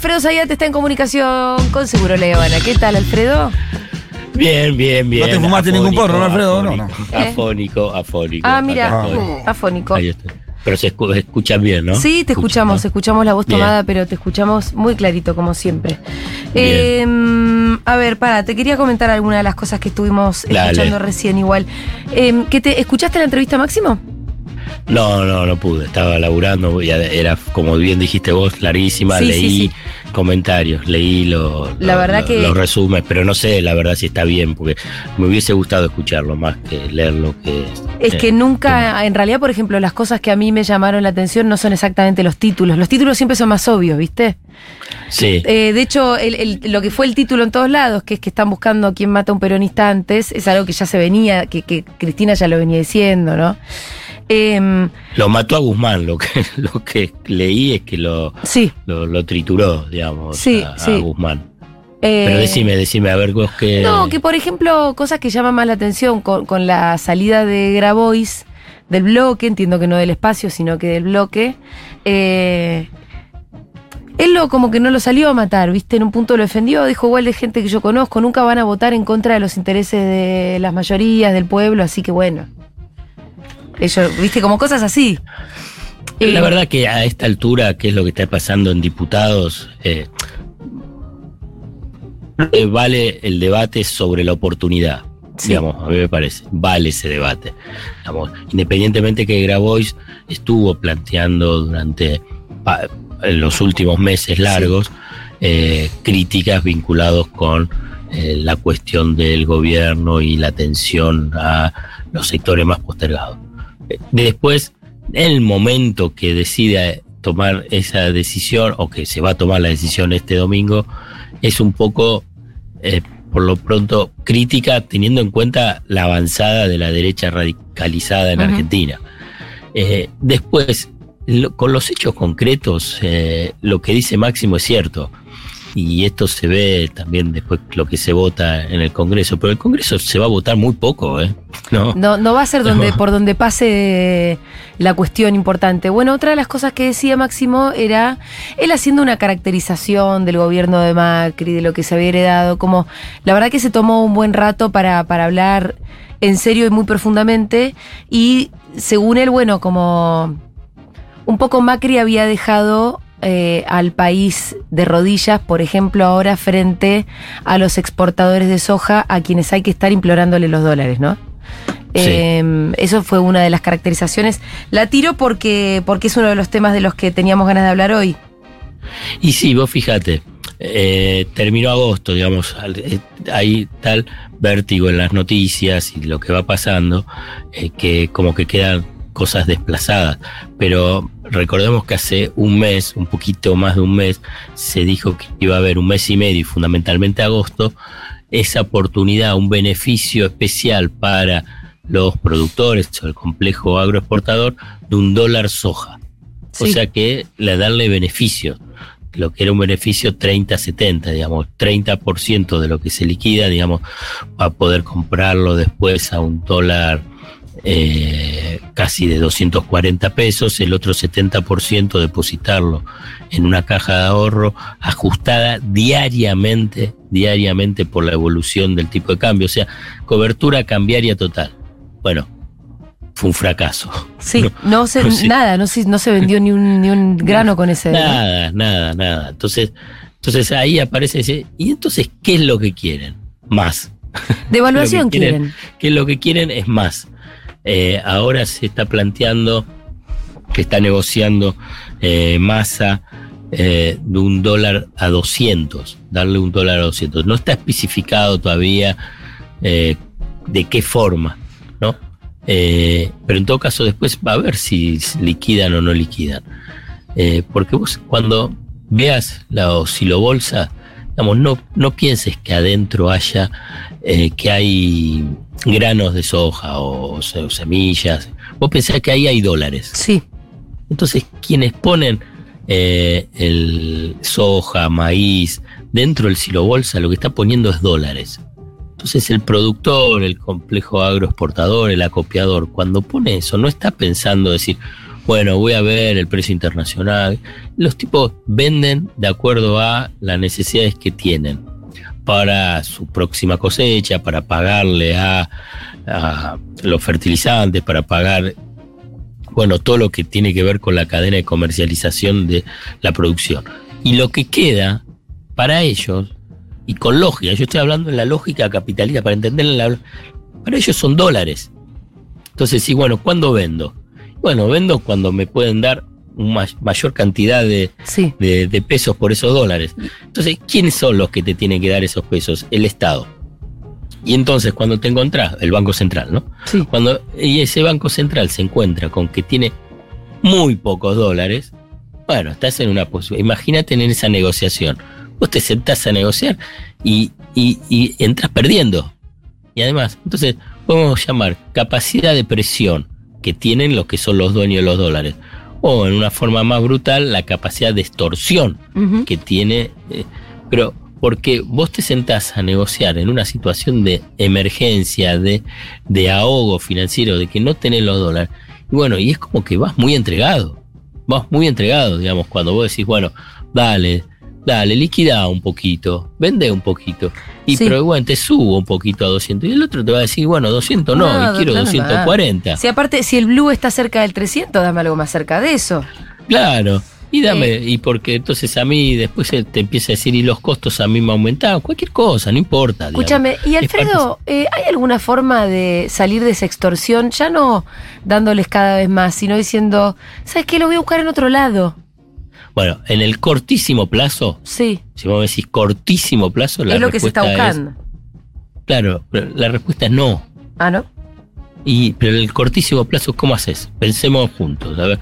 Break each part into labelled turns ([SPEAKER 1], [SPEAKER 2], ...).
[SPEAKER 1] Alfredo Zayat está en comunicación con Seguro Leona. ¿Qué tal, Alfredo?
[SPEAKER 2] Bien, bien, bien.
[SPEAKER 3] No te fumaste ningún porro, ¿no, Alfredo? No, no.
[SPEAKER 2] Afónico, afónico.
[SPEAKER 1] Ah, mira, afónico.
[SPEAKER 2] Ahí estoy. Pero se escu- escuchan bien, ¿no?
[SPEAKER 1] Sí, te escuchamos,
[SPEAKER 2] ¿no?
[SPEAKER 1] escuchamos la voz
[SPEAKER 2] Bien.
[SPEAKER 1] tomada, pero te escuchamos muy clarito, como siempre.
[SPEAKER 2] Bien.
[SPEAKER 1] Eh, a ver, para, te quería comentar alguna de las cosas que estuvimos
[SPEAKER 2] Dale.
[SPEAKER 1] escuchando recién igual. Eh, ¿qué te, ¿Escuchaste la entrevista Máximo?
[SPEAKER 2] No, no, no pude. Estaba laburando. Era, como bien dijiste vos, larguísima.
[SPEAKER 1] Sí,
[SPEAKER 2] leí
[SPEAKER 1] sí.
[SPEAKER 2] comentarios, leí lo-
[SPEAKER 1] La
[SPEAKER 2] lo-
[SPEAKER 1] verdad
[SPEAKER 2] lo-
[SPEAKER 1] que-
[SPEAKER 2] los resúmenes, pero no sé la verdad si está bien, porque me hubiese gustado escucharlo más que leerlo. Que,
[SPEAKER 1] Es
[SPEAKER 2] eh,
[SPEAKER 1] que nunca, en realidad, por ejemplo, las cosas que a mí me llamaron la atención no son exactamente los títulos. Los títulos siempre son más obvios, ¿viste?
[SPEAKER 2] Sí,
[SPEAKER 1] Eh, de hecho, el- el- lo que fue el título en todos lados, que es que están buscando a quién mata a un peronista antes, es algo que ya se venía, que, que Cristina ya lo venía diciendo, ¿no? Em,
[SPEAKER 2] lo mató a Guzmán. Lo que, lo que leí es que lo,
[SPEAKER 1] sí.
[SPEAKER 2] lo, lo trituró, digamos,
[SPEAKER 1] Sí,
[SPEAKER 2] a, a
[SPEAKER 1] sí.
[SPEAKER 2] Guzmán.
[SPEAKER 1] eh,
[SPEAKER 2] Pero decime, decime, a ver vos qué.
[SPEAKER 1] No, que por ejemplo, cosas que llaman más la atención con, con la salida de Grabois del bloque, entiendo que no del espacio, sino que del bloque. eh, él lo como que no lo salió a matar, ¿viste? En un punto lo defendió, dijo igual de gente que yo conozco, nunca van a votar en contra de los intereses de las mayorías, del pueblo, así que bueno. Ellos, ¿viste? Como cosas así.
[SPEAKER 2] La
[SPEAKER 1] Eh,
[SPEAKER 2] verdad que a esta altura, ¿qué es lo que está pasando en diputados? Eh, eh, vale el debate sobre la oportunidad.
[SPEAKER 1] Sí.
[SPEAKER 2] Digamos, a mí me parece, vale ese debate. Digamos, independientemente que Grabois estuvo planteando durante en los últimos meses largos eh, críticas vinculados con eh, la cuestión del gobierno y la atención a los sectores más postergados. Después, el momento que decida tomar esa decisión o que se va a tomar la decisión este domingo, es un poco, eh, por lo pronto, crítica teniendo en cuenta la avanzada de la derecha radicalizada en. Argentina. Eh, después, lo- con los hechos concretos, eh, lo que dice Máximo es cierto. Y esto se ve también después lo que se vota en el Congreso. Pero el Congreso se va a votar muy poco, ¿eh? ¿No?
[SPEAKER 1] No, no va a ser donde,
[SPEAKER 2] No.
[SPEAKER 1] por donde pase la cuestión importante. Bueno, otra de las cosas que decía Máximo era él haciendo una caracterización del gobierno de Macri, de lo que se había heredado, como la verdad que se tomó un buen rato para, para hablar en serio y muy profundamente. Y según él, bueno, como un poco Macri había dejado eh, al país de rodillas, por ejemplo, ahora frente a los exportadores de soja, a quienes hay que estar implorándole los dólares, ¿no?
[SPEAKER 2] Sí.
[SPEAKER 1] Eh, eso fue una de las caracterizaciones. La tiro porque, porque es uno de los temas de los que teníamos ganas de hablar hoy.
[SPEAKER 2] Y sí, vos fíjate, eh, terminó agosto, digamos, eh, hay tal vértigo en las noticias y lo que va pasando, eh, que como que quedan cosas desplazadas. Pero recordemos que hace un mes, un poquito más de un mes, se dijo que iba a haber un mes y medio, y fundamentalmente agosto, esa oportunidad, un beneficio especial para los productores o el complejo agroexportador de un dólar soja. O sea que le darle beneficio, lo que era un beneficio 30-70, digamos, 30% de lo que se liquida, digamos, va a poder comprarlo después a un dólar eh, casi de 240 pesos, el otro 70% depositarlo en una caja de ahorro ajustada diariamente, diariamente por la evolución del tipo de cambio, o sea, cobertura cambiaria total. Bueno, fue un fracaso.
[SPEAKER 1] Sí, no se,
[SPEAKER 2] Sí.
[SPEAKER 1] nada, no se, no se vendió ni un, ni un grano con ese. ¿no?
[SPEAKER 2] Nada, nada, nada. Entonces, entonces ahí aparece ese, ¿y entonces qué es lo que quieren? Más.
[SPEAKER 1] Devaluación
[SPEAKER 2] que quieren.
[SPEAKER 1] quieren.
[SPEAKER 2] ¿Qué es lo que quieren? Es más. Eh, ahora se está planteando que está negociando eh, masa eh, de un dólar a 200, darle un dólar a 200. No está especificado todavía de qué forma, ¿no? Pero en todo caso después va a ver si liquidan o no liquidan. Porque vos cuando veas la oscilobolsa, digamos, no, no pienses que adentro haya, eh, que hay granos de soja o, se- o semillas. Vos pensás que ahí hay dólares.
[SPEAKER 1] Sí,
[SPEAKER 2] Entonces, quienes ponen eh, el soja, maíz, dentro del silobolsa, lo que está poniendo es dólares. Entonces, el productor, el complejo agroexportador, el acopiador, cuando pone eso, no está pensando decir, bueno, voy a ver el precio internacional. Los tipos venden de acuerdo a las necesidades que tienen para su próxima cosecha, para pagarle a, los fertilizantes, para pagar, bueno, todo lo que tiene que ver con la cadena de comercialización de la producción. Y lo que queda para ellos, y con lógica, yo estoy hablando en la lógica capitalista, para entenderla, para ellos son dólares. Entonces, sí, bueno, ¿cuándo vendo? Bueno, vendo cuando me pueden dar una mayor cantidad de,
[SPEAKER 1] Sí.
[SPEAKER 2] de, de pesos por esos dólares. Entonces, ¿quiénes son los que te tienen que dar esos pesos? El Estado. Y entonces, cuando te encontrás, el Banco Central, ¿no?
[SPEAKER 1] Sí.
[SPEAKER 2] Cuando y ese Banco Central se encuentra con que tiene muy pocos dólares, bueno, estás en una posibilidad. Imagínate en esa negociación. Vos te sentás a negociar y, y, y entras perdiendo. Y además, entonces, podemos llamar capacidad de presión que tienen los que son los dueños de los dólares. O en una forma más brutal, la capacidad de extorsión que tiene. eh, pero porque vos te sentás a negociar en una situación de emergencia, de, de ahogo financiero, de que no tenés los dólares. Y bueno, y es como que vas muy entregado. Vas muy entregado, digamos, cuando vos decís, bueno, dale, dale, liquida un poquito, vende un poquito. Y
[SPEAKER 1] Sí.
[SPEAKER 2] pero bueno, te subo un poquito a 200. Y el otro te va a decir, bueno, 200 no,
[SPEAKER 1] No,
[SPEAKER 2] y quiero
[SPEAKER 1] más.
[SPEAKER 2] 240.
[SPEAKER 1] Si aparte, si el blue está cerca del 300, dame algo más cerca de eso.
[SPEAKER 2] Claro. Y dame,
[SPEAKER 1] Eh.
[SPEAKER 2] y porque entonces a mí después te empieza a decir, y los costos a mí me aumentaron, cualquier cosa, no importa.
[SPEAKER 1] Escúchame, y Alfredo, eh, ¿hay alguna forma de salir de esa extorsión? Ya no dándoles cada vez más, sino diciendo, ¿sabes qué? Lo voy a buscar en otro lado.
[SPEAKER 2] Bueno, en el cortísimo plazo,
[SPEAKER 1] Sí,
[SPEAKER 2] si vos me decís cortísimo plazo, la
[SPEAKER 1] es lo que se está
[SPEAKER 2] respuesta es- claro, pero la respuesta es no.
[SPEAKER 1] Ah, ¿no?
[SPEAKER 2] Y, pero en el cortísimo plazo, ¿cómo haces? Pensemos juntos. A ver,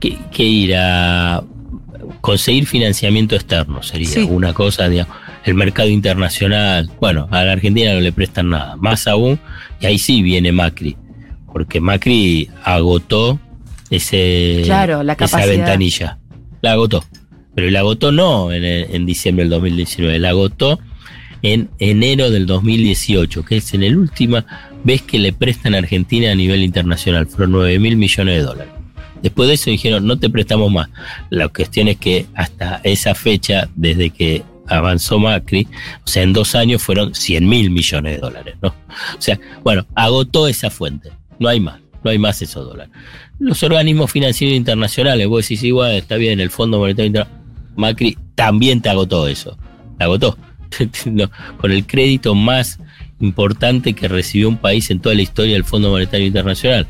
[SPEAKER 2] ¿qué, qué ir a conseguir financiamiento externo? Sería
[SPEAKER 1] Sí.
[SPEAKER 2] una cosa, digamos. El mercado internacional, bueno, a la Argentina no le prestan nada. Más aún, y ahí sí viene Macri. Porque Macri agotó ese,
[SPEAKER 1] Claro, la
[SPEAKER 2] esa ventanilla. La agotó. Pero la agotó no en, en diciembre del 2019, la agotó en enero del 2018, que es en el última vez que le prestan a Argentina a nivel internacional. Fueron 9 mil millones de dólares. Después de eso dijeron, no te prestamos más. La cuestión es que hasta esa fecha, desde que avanzó Macri, o sea, en dos años fueron 100 mil millones de dólares, ¿no? O sea, bueno, agotó esa fuente. No hay más, no hay más esos dólares. Los organismos financieros internacionales, vos decís, igual, está bien, el Fondo Monetario Internacional, Macri también te agotó eso. Te agotó. Con el crédito más importante que recibió un país en toda la historia del Fondo Monetario Internacional.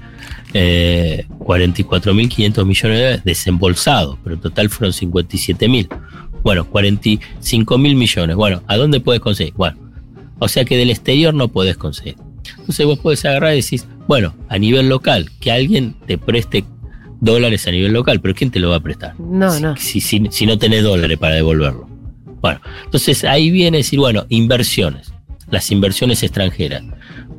[SPEAKER 2] Eh, 44.500 millones de dólares desembolsados, pero en total fueron 57.000. Bueno, 45.000 millones. Bueno, ¿a dónde puedes conseguir? Bueno, o sea que del exterior no puedes conseguir. Entonces vos podés agarrar y decís, bueno, a nivel local, que alguien te preste dólares a nivel local, pero ¿quién te lo va a prestar?
[SPEAKER 1] No,
[SPEAKER 2] si,
[SPEAKER 1] no.
[SPEAKER 2] Si, si- si no tenés dólares para devolverlo. Bueno, entonces ahí viene decir, bueno, inversiones, las inversiones extranjeras.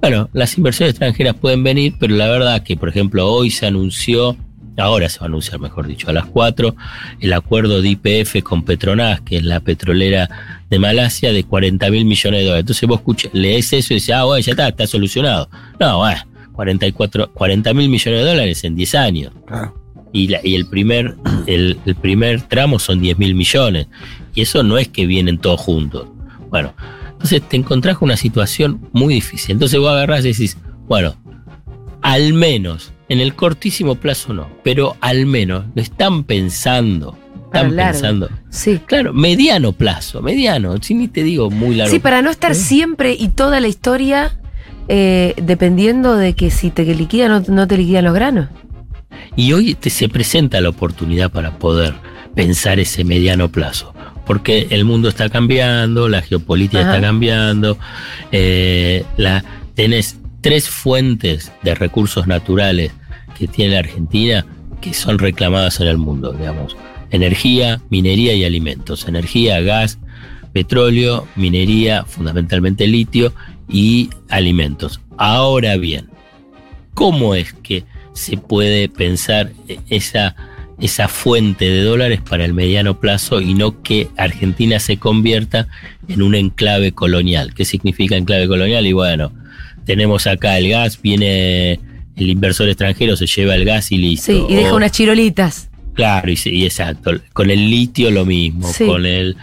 [SPEAKER 2] Bueno, las inversiones extranjeras pueden venir, pero la verdad que, por ejemplo, hoy se anunció, ahora se va a anunciar, mejor dicho, a las 4, el acuerdo de IPF con Petronas, que es la petrolera de Malasia, de 40 mil millones de dólares. Entonces vos escuchas, lees eso y dices, ah, bueno, ya está, está solucionado. No, bueno, 44, 40 mil millones de dólares en 10 años y, la- y el primer el, el primer tramo son 10 mil millones. Y eso no es que vienen todos juntos. Bueno, entonces te encontrás con una situación muy difícil. Entonces vos agarrás y decís, bueno, al menos, en el cortísimo plazo no, pero al menos lo están pensando. Están
[SPEAKER 1] largo.
[SPEAKER 2] pensando.
[SPEAKER 1] Sí.
[SPEAKER 2] Claro, mediano plazo, mediano. Si ni te digo muy largo.
[SPEAKER 1] Sí, para no estar siempre y toda la historia eh, dependiendo de que si te liquidan o no te liquidan los granos.
[SPEAKER 2] Y hoy te se presenta la oportunidad para poder pensar ese mediano plazo. Porque el mundo está cambiando, la geopolítica
[SPEAKER 1] Ajá.
[SPEAKER 2] está cambiando, eh, la, tenés tres fuentes de recursos naturales que tiene la Argentina que son reclamadas en el mundo, digamos. Energía, minería y alimentos. Energía, gas, petróleo, minería, fundamentalmente litio y alimentos. Ahora bien, ¿cómo es que se puede pensar esa, esa fuente de dólares para el mediano plazo y no que Argentina se convierta en un enclave colonial? ¿Qué significa enclave colonial? Y bueno, tenemos acá el gas, viene el inversor extranjero se lleva el gas y listo.
[SPEAKER 1] Sí, y deja unas chirolitas.
[SPEAKER 2] Claro, y, sí, y exacto. Con el litio lo mismo,
[SPEAKER 1] Sí.
[SPEAKER 2] con el...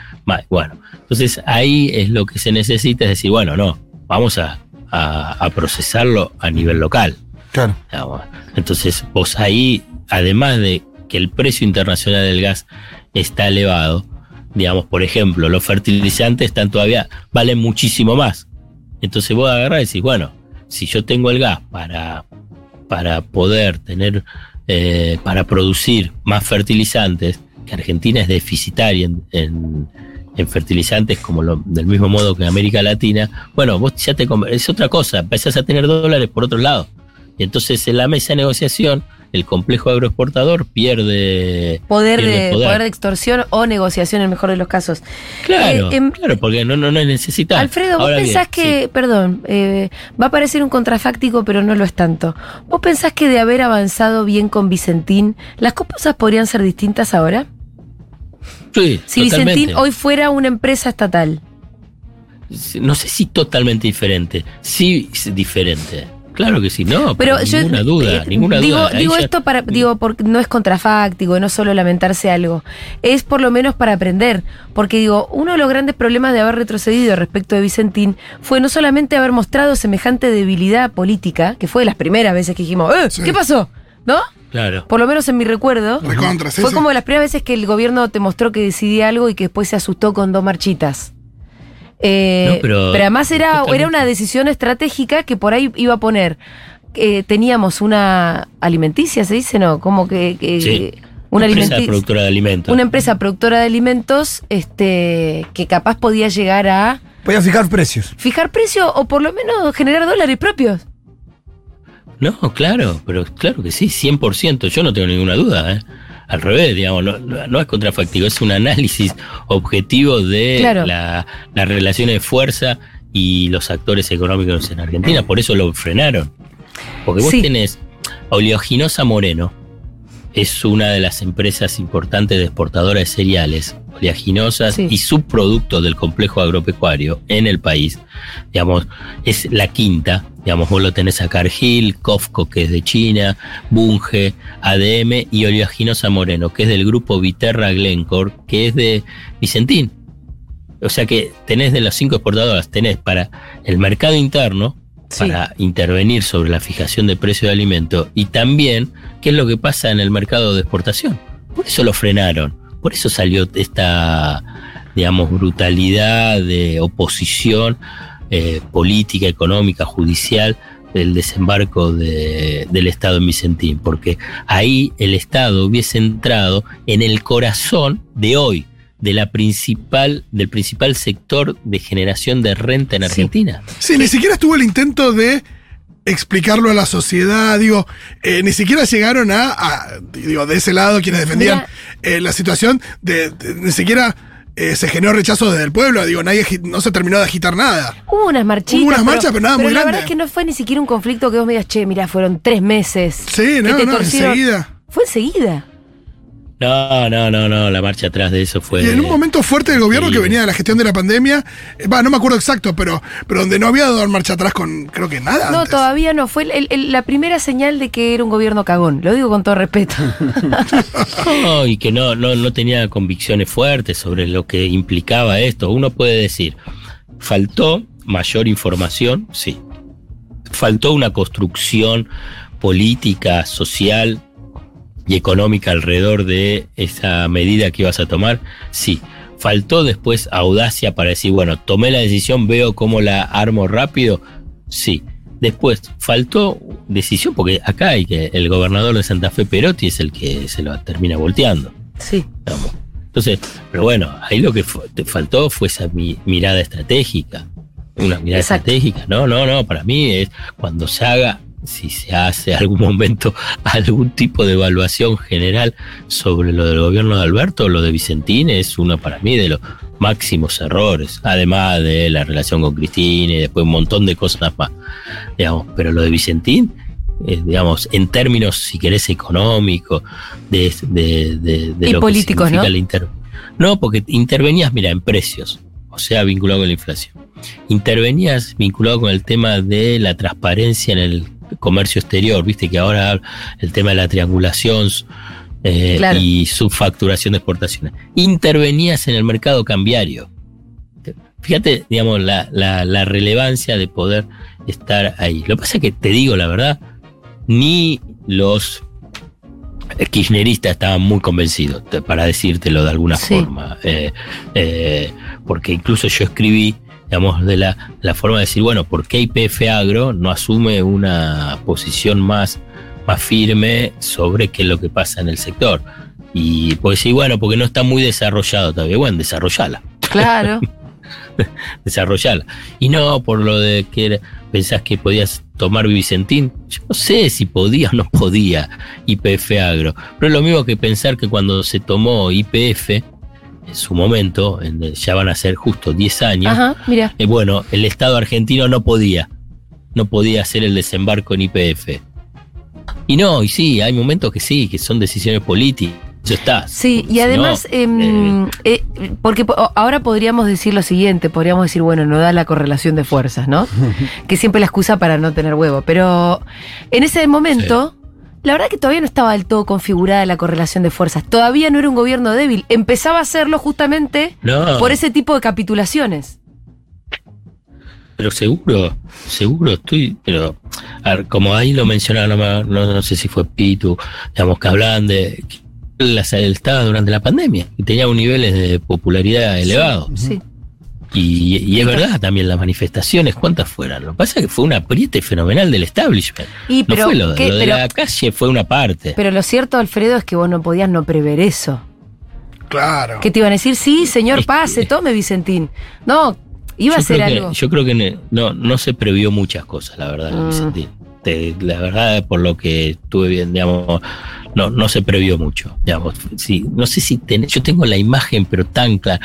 [SPEAKER 2] Bueno, entonces ahí es lo que se necesita, es decir, bueno, no, vamos a, a- a procesarlo a nivel local.
[SPEAKER 3] Claro.
[SPEAKER 2] Entonces vos ahí, además de que el precio internacional del gas está elevado, digamos, por ejemplo, los fertilizantes están todavía, valen muchísimo más. Entonces vos agarrás y decís, bueno, si yo tengo el gas para, para poder tener, eh, para producir más fertilizantes, que Argentina es deficitaria en, en- en fertilizantes como lo- del mismo modo que América Latina, bueno, vos ya te es otra cosa, empezás a tener dólares por otro lado. Y entonces en la mesa de negociación, el complejo agroexportador pierde
[SPEAKER 1] Poder
[SPEAKER 2] pierde
[SPEAKER 1] de, poder. de extorsión o negociación en el mejor de los casos.
[SPEAKER 2] Claro,
[SPEAKER 1] Eh, em,
[SPEAKER 2] claro, porque no, no, no.
[SPEAKER 1] Alfredo, vos
[SPEAKER 2] bien,
[SPEAKER 1] pensás que, perdón, eh, va a parecer un contrafáctico, pero no lo es tanto. ¿Vos pensás que de haber avanzado bien con Vicentín, las cosas podrían ser distintas ahora?
[SPEAKER 2] sí,
[SPEAKER 1] Si
[SPEAKER 2] totalmente.
[SPEAKER 1] Vicentín hoy fuera una empresa estatal.
[SPEAKER 2] No sé si totalmente diferente, sí es diferente. Claro que sí, no,
[SPEAKER 1] Pero yo
[SPEAKER 2] ninguna duda,
[SPEAKER 1] eh,
[SPEAKER 2] ninguna
[SPEAKER 1] digo,
[SPEAKER 2] duda.
[SPEAKER 1] Digo
[SPEAKER 2] ya-
[SPEAKER 1] esto para digo porque no es contrafáctico, no solo lamentarse algo, es por lo menos para aprender, porque digo, uno de los grandes problemas de haber retrocedido respecto de Vicentín fue no solamente haber mostrado semejante debilidad política, que fue de las primeras veces que dijimos, "Eh,
[SPEAKER 4] Sí.
[SPEAKER 1] ¿qué pasó?", ¿no?
[SPEAKER 2] Claro.
[SPEAKER 1] Por lo menos en mi recuerdo.
[SPEAKER 4] Recontra, sí,
[SPEAKER 1] Fue
[SPEAKER 4] sí.
[SPEAKER 1] como de las primeras veces que el gobierno te mostró que decidía algo y que después se asustó con dos marchitas. Eh,
[SPEAKER 2] No, pero-
[SPEAKER 1] además era,
[SPEAKER 2] totalmente.
[SPEAKER 1] era una decisión estratégica que por ahí iba a poner. eh, teníamos una alimenticia, se dice, ¿no? Como que. que-
[SPEAKER 2] Sí.
[SPEAKER 1] Una
[SPEAKER 2] empresa productora de alimentos.
[SPEAKER 1] Una empresa productora de alimentos este, que capaz podía llegar a
[SPEAKER 3] Voy a fijar precios.
[SPEAKER 1] fijar precio o por lo menos generar dólares propios.
[SPEAKER 2] No, claro, pero claro que sí, 100%, yo no tengo ninguna duda. ¿eh? Al revés, digamos, no, no- es contrafactivo, es un análisis objetivo de
[SPEAKER 1] Claro.
[SPEAKER 2] la, las relaciones de fuerza y los actores económicos en Argentina, por eso lo frenaron. Porque vos
[SPEAKER 1] Sí.
[SPEAKER 2] tenés a Oleaginosa Moreno, es una de las empresas importantes de exportadoras de cereales, oleaginosas
[SPEAKER 1] Sí.
[SPEAKER 2] y subproductos del complejo agropecuario en el país. Digamos, es la quinta. Digamos, vos lo tenés a Cargill, Cofco, que es de China, Bunge, ADM y Oleaginosa Moreno, que es del grupo Viterra Glencore, que es de Vicentín. O sea que tenés de las cinco exportadoras, tenés para el mercado interno, Para intervenir sobre la fijación de precio de alimentos y también qué es lo que pasa en el mercado de exportación. Por eso lo frenaron, por eso salió esta, digamos, brutalidad de oposición eh, política, económica, judicial del desembarco de- del Estado en Vicentín, porque ahí el Estado hubiese entrado en el corazón de hoy, de la principal, del principal sector de generación de renta en. Argentina.
[SPEAKER 4] Sí, ni siquiera estuvo el intento de explicarlo a la sociedad, digo, eh, ni siquiera llegaron a, a, digo, de ese lado quienes defendían eh, la situación, de, de- ni siquiera eh, se generó rechazo desde el pueblo, digo, nadie no se terminó de agitar nada.
[SPEAKER 1] Hubo unas marchitas.
[SPEAKER 4] Hubo unas marchas, pero nada muy
[SPEAKER 1] la
[SPEAKER 4] grande.
[SPEAKER 1] verdad es que no fue ni siquiera un conflicto que vos me digas, che, mira, fueron tres meses.
[SPEAKER 4] Sí, no, no,
[SPEAKER 1] torcieron".
[SPEAKER 4] enseguida.
[SPEAKER 1] Fue enseguida.
[SPEAKER 2] No, no, no, no, la marcha atrás de eso fue...
[SPEAKER 4] Y en un momento fuerte del gobierno
[SPEAKER 2] Sí.
[SPEAKER 4] que venía de la gestión de la pandemia, eh, va, no me acuerdo exacto, pero, pero donde no había dado marcha atrás con, creo que nada.
[SPEAKER 1] No,
[SPEAKER 4] antes.
[SPEAKER 1] todavía no. Fue el- el- el- la primera señal de que era un gobierno cagón. Lo digo con todo respeto.
[SPEAKER 2] No, y que no, no, no tenía convicciones fuertes sobre lo que implicaba esto. Uno puede decir, faltó mayor información, sí. Faltó una construcción política, social y económica alrededor de esa medida que ibas a tomar, sí. Faltó después audacia para decir, bueno, tomé la decisión, veo cómo la armo rápido, sí. Después, faltó decisión, porque acá hay que el gobernador de Santa Fe Perotti es el que se lo termina volteando.
[SPEAKER 1] Sí.
[SPEAKER 2] digamos. Entonces, pero bueno, ahí lo que te faltó fue esa mi- mirada estratégica. Una mirada
[SPEAKER 1] Exacto.
[SPEAKER 2] estratégica. No, no, no, para mí es cuando se haga, si se hace algún momento algún tipo de evaluación general sobre lo del gobierno de Alberto, lo de Vicentín es uno para mí de los máximos errores, además de la relación con Cristina y después un montón de cosas más. Digamos, pero lo de Vicentín, eh, digamos, en términos, si querés, económicos, de, de, de, de
[SPEAKER 1] Y
[SPEAKER 2] lo
[SPEAKER 1] políticos,
[SPEAKER 2] que
[SPEAKER 1] ¿no?
[SPEAKER 2] la inter- No, porque intervenías, mira, en precios, o sea, vinculado con la inflación. Intervenías vinculado con el tema de la transparencia en el comercio exterior, viste que ahora el tema de la triangulación eh, y subfacturación de exportaciones. Intervenías en el mercado cambiario. Fíjate, digamos, la, la, relevancia de poder estar ahí. Lo que pasa es que te digo la verdad, ni los kirchneristas estaban muy convencidos, para decírtelo de alguna forma. Eh, eh, porque incluso yo escribí, digamos, de la, la, forma de decir, bueno, ¿por qué IPF Agro no asume una posición más, más firme sobre qué es lo que pasa en el sector? Y pues sí, bueno, porque no está muy desarrollado todavía. Bueno, desarrollala.
[SPEAKER 1] Claro.
[SPEAKER 2] desarrollarla. Y no por lo de que pensás que podías tomar Vicentín. Yo no sé si podía o no podía IPF Agro. Pero es lo mismo que pensar que cuando se tomó IPF, en su momento, ya van a ser justo 10 años,
[SPEAKER 1] mira.
[SPEAKER 2] Eh, bueno, el Estado argentino no podía. No podía hacer el desembarco en IPF. Y no, y sí, hay momentos que sí, que son decisiones políticas ya está.
[SPEAKER 1] Sí, y además, em, eh, porque ahora podríamos decir lo siguiente, podríamos decir, bueno, no da la correlación de fuerzas, ¿no? que siempre la excusa para no tener huevo, pero en ese momento... La verdad que todavía no estaba del todo configurada la correlación de fuerzas. Todavía no era un gobierno débil. Empezaba a serlo justamente por ese tipo de capitulaciones.
[SPEAKER 2] Pero seguro, seguro estoy, pero como ahí lo mencionaba, no, no, sé si fue Pitu, digamos que hablaban de estaba durante la pandemia y tenía un nivel de popularidad elevado.
[SPEAKER 1] Sí.
[SPEAKER 2] Y, es verdad también las manifestaciones, ¿cuántas fueron? Lo que pasa es que fue un apriete fenomenal del establishment.
[SPEAKER 1] Y,
[SPEAKER 2] no fue lo, de la calle, fue una parte.
[SPEAKER 1] Pero lo cierto, Alfredo, es que vos no podías no prever eso.
[SPEAKER 4] Claro.
[SPEAKER 1] Que te iban a decir, sí, señor, pase, tome, Vicentín. No, iba a ser algo.
[SPEAKER 2] yo creo que no, no se previó muchas cosas, la verdad, mm. Vicentín. La verdad, por lo que estuve viendo, digamos, no, no se previó mucho. Digamos, sí, no sé si yo tengo la imagen, pero tan clara.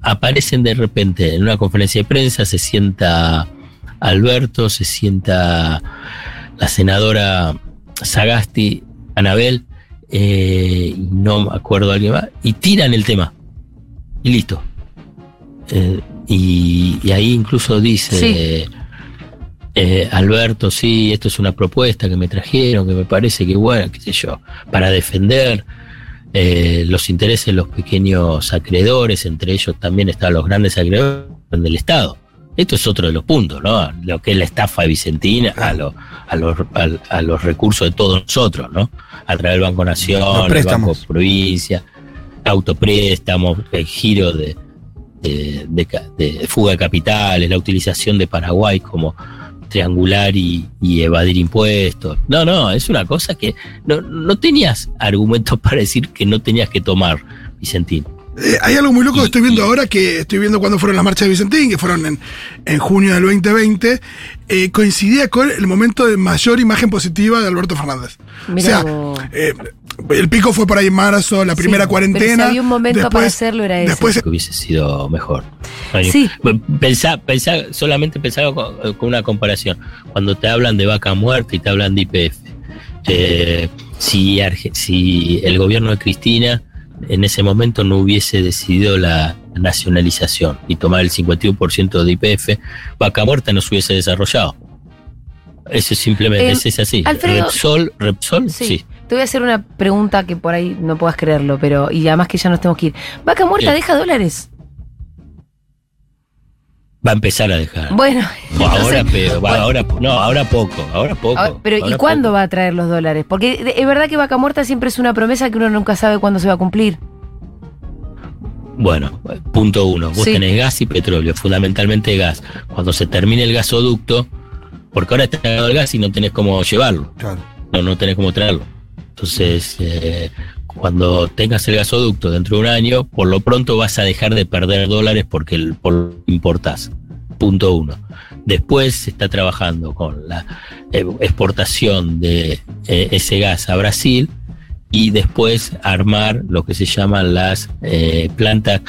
[SPEAKER 2] aparecen de repente en una conferencia de prensa, se sienta Alberto, se sienta la senadora Sagasti, Anabel, eh, no me acuerdo alguien más, y tiran el tema. Y listo. Eh, y, ahí incluso dice. Eh, Alberto, sí, esto es una propuesta que me trajeron, que me parece que bueno, qué sé yo, para defender eh, los intereses de los pequeños acreedores, entre ellos también están los grandes acreedores del Estado. Esto es otro de los puntos, ¿no? Lo que es la estafa vicentina a, a, los, a, los recursos de todos nosotros, ¿no? A través del Banco Nación, el Banco Provincia, autopréstamos, el giro de, de, de fuga de capitales, la utilización de Paraguay como triangular y, evadir impuestos. No, no, es una cosa que no, no tenías argumentos para decir que no tenías que tomar, Vicentín.
[SPEAKER 4] Eh, hay algo muy loco que estoy viendo ahora, que estoy viendo cuando fueron las marchas de Vicentín, que fueron en, en junio del 2020, eh, coincidía con el momento de mayor imagen positiva de Alberto Fernández. o sea, eh, el pico fue por ahí en marzo, la primera cuarentena. Pero si
[SPEAKER 1] había un momento para hacerlo, era ese.
[SPEAKER 2] Después hubiese sido mejor.
[SPEAKER 1] Sí.
[SPEAKER 2] Pensá, solamente pensaba con, una comparación. Cuando te hablan de vaca muerta y te hablan de IPF. si, si el gobierno de Cristina en ese momento no hubiese decidido la nacionalización y tomar el 51% de IPF, Vaca Muerta no se hubiese desarrollado. Eso simplemente eh, es así. Repsol, Repsol, sí.
[SPEAKER 1] Te voy a hacer una pregunta que por ahí no puedas creerlo, pero y además que ya nos tenemos que ir. ¿Vaca Muerta deja dólares?
[SPEAKER 2] Va a empezar a dejar.
[SPEAKER 1] Bueno,
[SPEAKER 2] ahora, ahora, no, ahora poco, ahora poco.
[SPEAKER 1] pero ¿y cuándo va a traer los dólares? Porque es verdad que vaca muerta siempre es una promesa que uno nunca sabe cuándo se va a cumplir.
[SPEAKER 2] Bueno, punto uno. Vos tenés gas y petróleo, fundamentalmente gas. Cuando se termine el gasoducto, porque ahora está el gas y no tenés cómo llevarlo. No, no tenés cómo traerlo. Entonces, eh, cuando tengas el gasoducto dentro de un año, por lo pronto vas a dejar de perder dólares porque el, por, importás. Punto uno. Después se está trabajando con la eh, exportación de eh, ese gas a Brasil y después armar lo que se llaman las plantas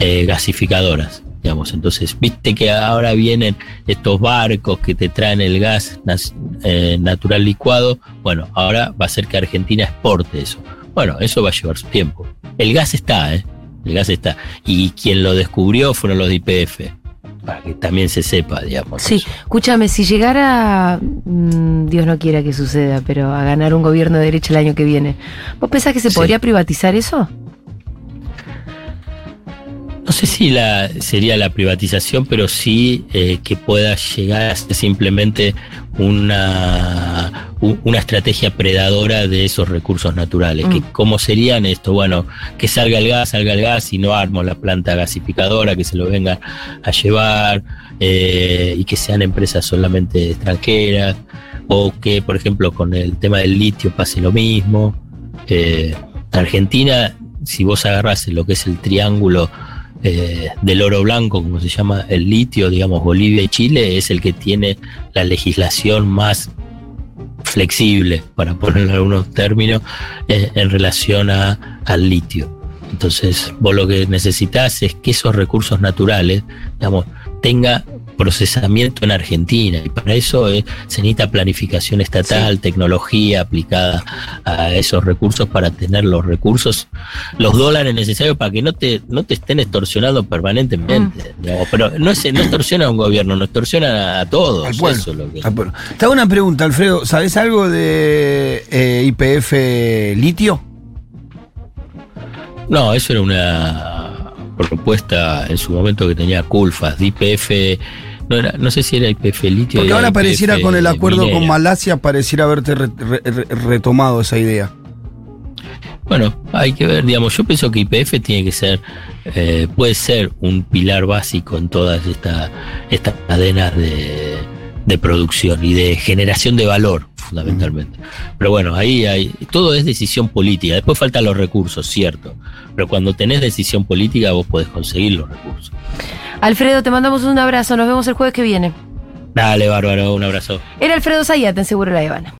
[SPEAKER 2] gasificadoras. Digamos. Entonces, viste que ahora vienen estos barcos que te traen el gas natural licuado. Bueno, ahora va a ser que Argentina exporte eso bueno, eso va a llevar su tiempo. El gas está, ¿eh? El gas está. Y quien lo descubrió fueron los de IPF. para que también se sepa, digamos.
[SPEAKER 1] Sí, escúchame, si llegara, mm, Dios no quiera que suceda, pero a ganar un gobierno de derecha el año que viene, ¿vos pensás que se
[SPEAKER 2] Sí.
[SPEAKER 1] podría privatizar eso?
[SPEAKER 2] No sé si la sería la privatización, pero sí eh, que pueda llegar a ser simplemente una, una estrategia predadora de esos recursos naturales.
[SPEAKER 1] Mm.
[SPEAKER 2] Que ¿Cómo serían esto? Bueno, que salga el gas, salga el gas y no armo la planta gasificadora, que se lo vengan a llevar eh, y que sean empresas solamente extranjeras. O que, por ejemplo, con el tema del litio pase lo mismo. Eh, Argentina, si vos agarrás lo que es el triángulo eh, del oro blanco, como se llama el litio, digamos, Bolivia y Chile, es el que tiene la legislación más flexible, para poner algunos términos, eh, en relación a, al litio. Entonces, vos lo que necesitas es que esos recursos naturales, digamos, tenga procesamiento en Argentina y para eso eh, se necesita planificación estatal, tecnología aplicada a esos recursos para tener los recursos, los dólares necesarios para que no te, no te estén extorsionando permanentemente. digamos. Pero no, es, no extorsiona a un gobierno, no extorsiona a, a todos.
[SPEAKER 3] Al pueblo.
[SPEAKER 2] eso es lo que-
[SPEAKER 3] Al pueblo. Te hago una pregunta, Alfredo. ¿Sabes algo de eh, IPF litio?
[SPEAKER 2] No, eso era una propuesta en su momento que tenía Culfas, de IPF, no, era, no sé si era IPF litio.
[SPEAKER 3] Porque ahora
[SPEAKER 2] IPF
[SPEAKER 3] pareciera con el acuerdo con. Malasia, pareciera haberte re- re- re- retomado esa idea.
[SPEAKER 2] Bueno, hay que ver, digamos, yo pienso que IPF tiene que ser, eh, puede ser un pilar básico en todas esta- estas cadenas de, de producción y de generación de valor, fundamentalmente. Pero bueno, ahí hay, todo es decisión política. Después faltan los recursos, cierto. Pero cuando tenés decisión política, vos podés conseguir los recursos.
[SPEAKER 1] Alfredo, te mandamos un abrazo, nos vemos el jueves que viene.
[SPEAKER 2] Dale, bárbaro, un abrazo.
[SPEAKER 1] Era Alfredo Zayat en Seguro La Habana.